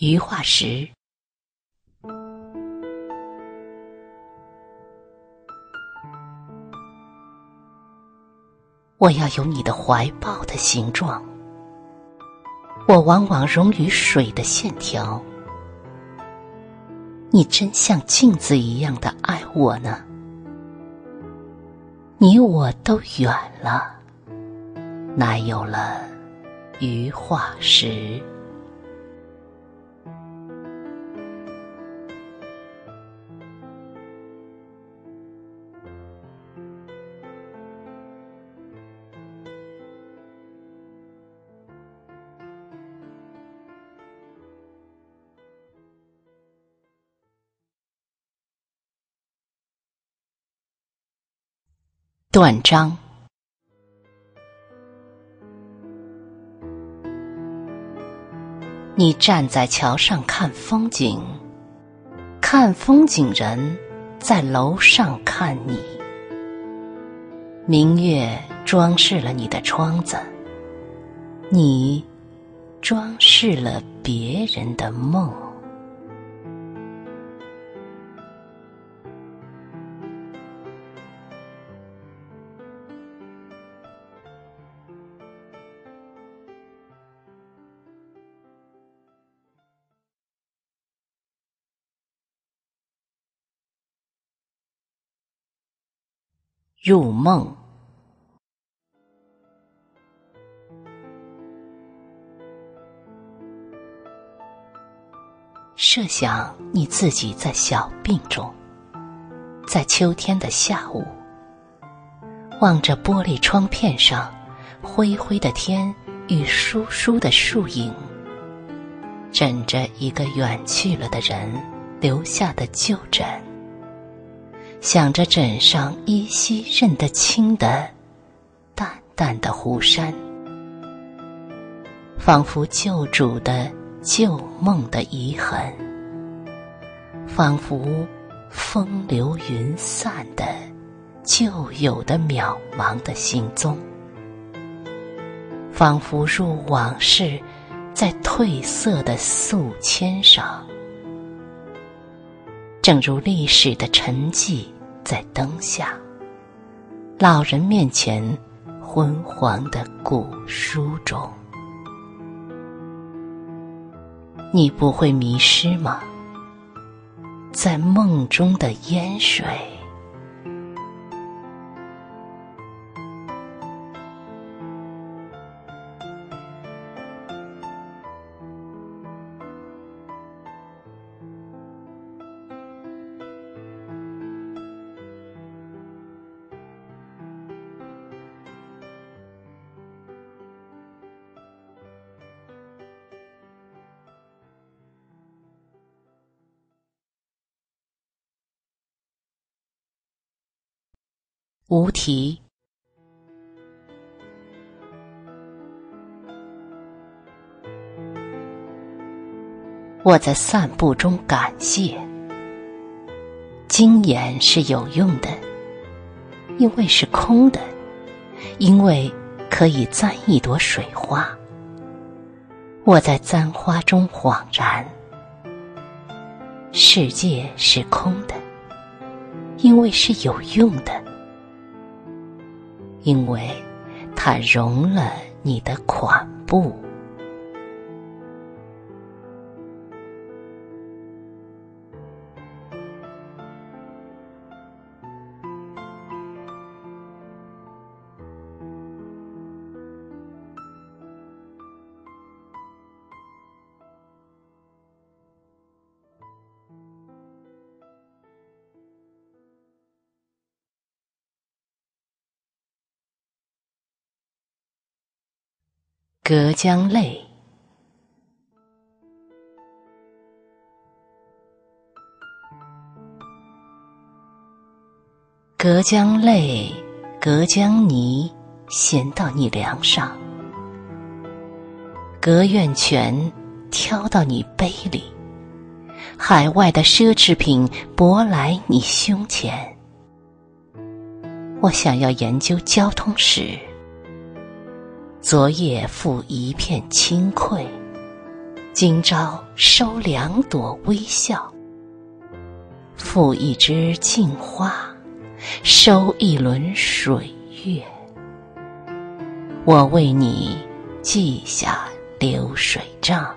余化石。我要有你的怀抱的形状，我往往溶于水的线条。你真像镜子一样的爱我呢，你我都远了，乃有了余化石。断章。你站在桥上看风景，看风景人在楼上看你。明月装饰了你的窗子，你装饰了别人的梦。入梦，设想你自己在小病中，在秋天的下午，望着玻璃窗片上灰灰的天与疏疏的树影，枕着一个远去了的人留下的旧枕。想着枕上依稀认得清的淡淡的湖山，仿佛旧主的旧梦的遗痕，仿佛风流云散的旧有的渺茫的行踪，仿佛入往事在褪色的素笺上。正如历史的沉寂在灯下，老人面前昏黄的古书中，你不会迷失吗？在梦中的烟水。无题。我在散步中感谢，经验是有用的，因为是空的，因为可以簪一朵水花。我在簪花中恍然，世界是空的，因为是有用的。因为它融了你的款步。隔江泪，隔江泪，隔江泥，衔到你梁上；隔院泉，挑到你杯里。海外的奢侈品，舶来你胸前。我想要研究交通史。昨夜负一片清愧，今朝收两朵微笑，负一枝镜花，收一轮水月。我为你记下流水账。